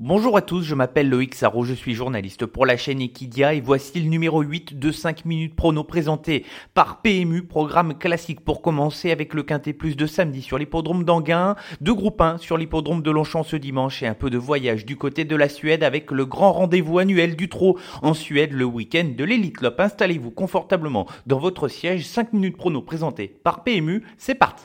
Bonjour à tous, je m'appelle Loïc Sarro, je suis journaliste pour la chaîne Equidia et voici le numéro 8 de 5 minutes prono présenté par PMU, programme classique pour commencer avec le Quintet Plus de samedi sur l'hippodrome d'Anguin, de groupe 1 sur l'hippodrome de Longchamp ce dimanche et un peu de voyage du côté de la Suède avec le grand rendez-vous annuel du trot en Suède le week-end de l'Elite Lop. Installez-vous confortablement dans votre siège, 5 minutes prono présenté par PMU, c'est parti.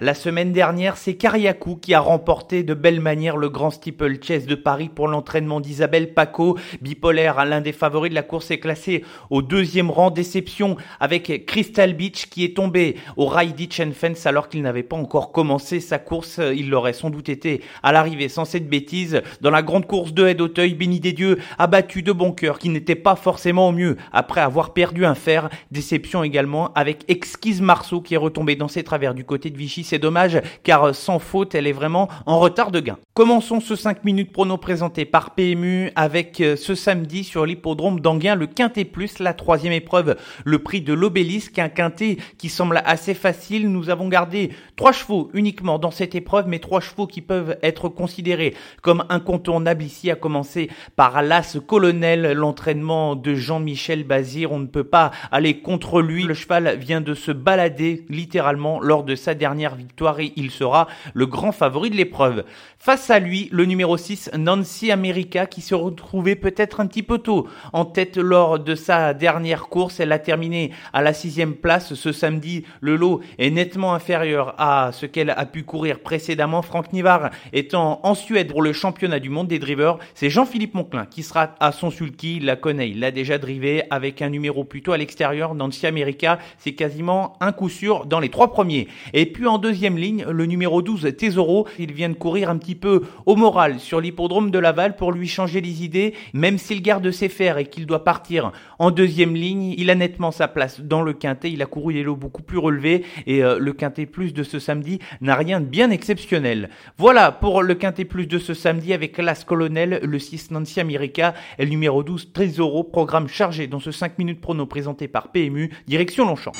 La semaine dernière, c'est Kariakou qui a remporté de belle manière le Grand Steeple Chase de Paris pour l'entraînement d'Isabelle Paco. Bipolaire, l'un des favoris de la course est classé au deuxième rang. Déception avec Crystal Beach qui est tombé au Ditch Fence alors qu'il n'avait pas encore commencé sa course. Il l'aurait sans doute été à l'arrivée sans cette bêtise. Dans la grande course de Haie d'Auteuil, Béni des Dieux a battu de bon cœur qui n'était pas forcément au mieux après avoir perdu un fer. Déception également avec Exquise Marceau qui est retombé dans ses travers du côté de Vichy c'est dommage car sans faute, elle est vraiment en retard de gain. Commençons ce 5 minutes prono présenté par PMU avec euh, ce samedi sur l'hippodrome d'Anguin le Quintet Plus, la troisième épreuve, le prix de l'obélisque, un quintet qui semble assez facile. Nous avons gardé trois chevaux uniquement dans cette épreuve, mais trois chevaux qui peuvent être considérés comme incontournables ici, à commencer par l'As Colonel, l'entraînement de Jean-Michel Bazir. On ne peut pas aller contre lui. Le cheval vient de se balader littéralement lors de sa dernière victoire et il sera le grand favori de l'épreuve. Face à lui, le numéro 6, Nancy America, qui se retrouvait peut-être un petit peu tôt en tête lors de sa dernière course. Elle a terminé à la sixième place ce samedi. Le lot est nettement inférieur à ce qu'elle a pu courir précédemment. Franck Nivard étant en Suède pour le championnat du monde des drivers. C'est Jean-Philippe Monclin qui sera à son sulky. Il la connaît, il l'a déjà drivé avec un numéro plutôt à l'extérieur. Nancy America, c'est quasiment un coup sûr dans les trois premiers. Et puis en deuxième ligne, le numéro 12, Tesoro. Il vient de courir un petit peu au moral sur l'hippodrome de Laval pour lui changer les idées. Même s'il garde ses fers et qu'il doit partir en deuxième ligne, il a nettement sa place dans le quintet. Il a couru les lots beaucoup plus relevés et euh, le quintet plus de ce samedi n'a rien de bien exceptionnel. Voilà pour le quintet plus de ce samedi avec l'As Colonel, le 6 Nancy America et le numéro 12 Tesoro, programme chargé dans ce 5 minutes prono présenté par PMU, direction Longchamp.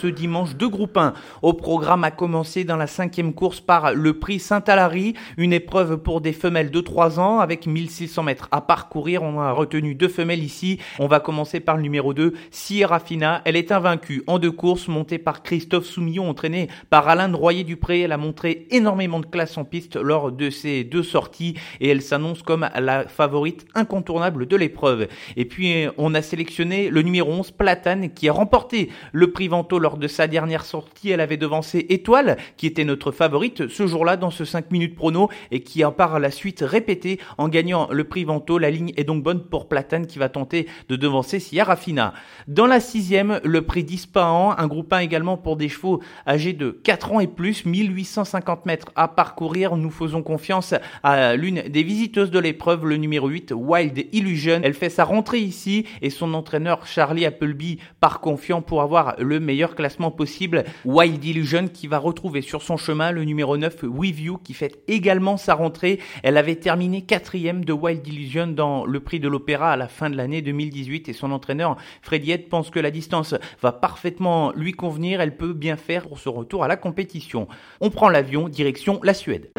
Ce dimanche de groupe 1 au programme a commencé dans la cinquième course par le prix Saint-Alary, une épreuve pour des femelles de 3 ans avec 1600 mètres à parcourir. On a retenu deux femelles ici. On va commencer par le numéro 2, Sierra Fina. Elle est invaincue en deux courses, montée par Christophe Soumillon, entraîné par Alain Royer-Dupré. Elle a montré énormément de classe en piste lors de ces deux sorties et elle s'annonce comme la favorite incontournable de l'épreuve. Et puis on a sélectionné le numéro 11, Platane, qui a remporté le prix Vento lors de sa dernière sortie, elle avait devancé Étoile, qui était notre favorite ce jour-là dans ce 5 minutes prono et qui a par la suite répété en gagnant le prix Vento. La ligne est donc bonne pour Platane qui va tenter de devancer Sierra Fina. Dans la sixième, le prix d'Ispahan, un groupe 1 également pour des chevaux âgés de 4 ans et plus, 1850 mètres à parcourir. Nous faisons confiance à l'une des visiteuses de l'épreuve, le numéro 8, Wild Illusion. Elle fait sa rentrée ici et son entraîneur Charlie Appleby part confiant pour avoir le meilleur classement possible. Wild Illusion qui va retrouver sur son chemin le numéro 9 With qui fait également sa rentrée. Elle avait terminé quatrième de Wild Illusion dans le prix de l'opéra à la fin de l'année 2018 et son entraîneur Freddy Ed pense que la distance va parfaitement lui convenir. Elle peut bien faire pour ce retour à la compétition. On prend l'avion direction la Suède.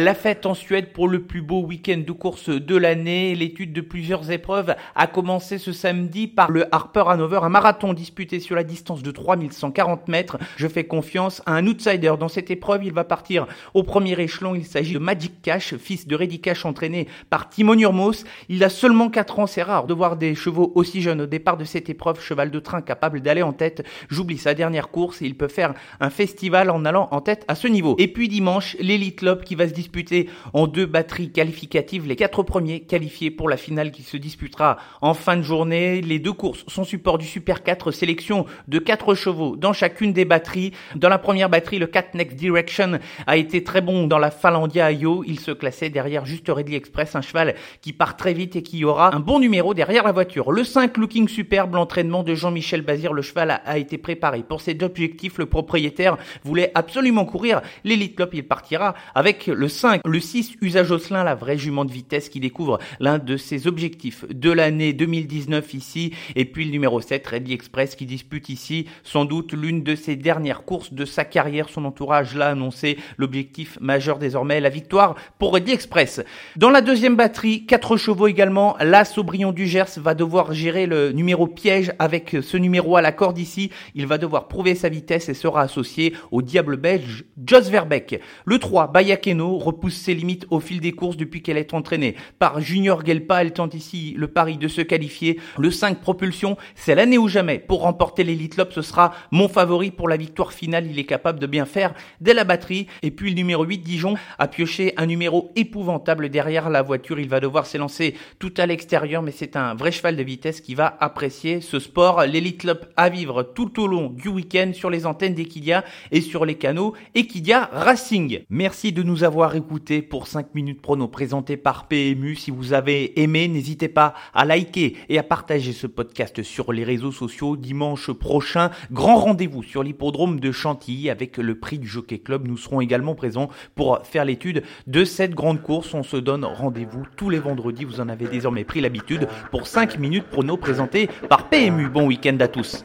La fête en Suède pour le plus beau week-end de course de l'année. L'étude de plusieurs épreuves a commencé ce samedi par le Harper Hanover, un marathon disputé sur la distance de 3140 mètres. Je fais confiance à un outsider dans cette épreuve. Il va partir au premier échelon. Il s'agit de Magic Cash, fils de Reddy Cash entraîné par Timon Urmos. Il a seulement 4 ans. C'est rare de voir des chevaux aussi jeunes au départ de cette épreuve. Cheval de train capable d'aller en tête. J'oublie sa dernière course et il peut faire un festival en allant en tête à ce niveau. Et puis dimanche, l'Elite Lop qui va se disputé en deux batteries qualificatives. Les quatre premiers qualifiés pour la finale qui se disputera en fin de journée. Les deux courses sont support du Super 4, sélection de quatre chevaux dans chacune des batteries. Dans la première batterie, le 4 Next Direction a été très bon dans la Falandia Ayo. Il se classait derrière Juste Ready Express, un cheval qui part très vite et qui aura un bon numéro derrière la voiture. Le 5 Looking Superbe, l'entraînement de Jean-Michel Bazir, le cheval a, été préparé. Pour cet objectif, le propriétaire voulait absolument courir l'Elite Club. Il partira avec le 5, le 6 Usage Osselin, la vraie jument de vitesse qui découvre l'un de ses objectifs de l'année 2019 ici. Et puis le numéro 7, Ready Express, qui dispute ici sans doute l'une de ses dernières courses de sa carrière. Son entourage l'a annoncé. L'objectif majeur désormais, la victoire pour Ready Express. Dans la deuxième batterie, 4 chevaux également. Là, Saubrion du Gers va devoir gérer le numéro piège avec ce numéro à la corde ici. Il va devoir prouver sa vitesse et sera associé au diable belge Jos Verbeek. Le 3, Bayakeno, repousse ses limites au fil des courses depuis qu'elle est entraînée par Junior Gelpa. Elle tente ici le pari de se qualifier. Le 5, Propulsion, c'est l'année ou jamais. Pour remporter l'Elite Lop, ce sera mon favori pour la victoire finale. Il est capable de bien faire dès la batterie. Et puis le numéro 8, Dijon, a pioché un numéro épouvantable derrière la voiture. Il va devoir s'élancer tout à l'extérieur, mais c'est un vrai cheval de vitesse qui va apprécier ce sport. L'Elite Lop à vivre tout au long du week-end sur les antennes d'Equidia et sur les canaux Equidia Racing. Merci de nous avoir écoutés pour 5 minutes prono présenté par PMU. Si vous avez aimé, n'hésitez pas à liker et à partager ce podcast sur les réseaux sociaux. Dimanche prochain, grand rendez-vous sur l'hippodrome de Chantilly avec le prix du Jockey Club. Nous serons également présents pour faire l'étude de cette grande course. On se donne rendez-vous tous les vendredis. Vous en avez désormais pris l'habitude pour 5 minutes prono présenté par PMU. Bon week-end à tous.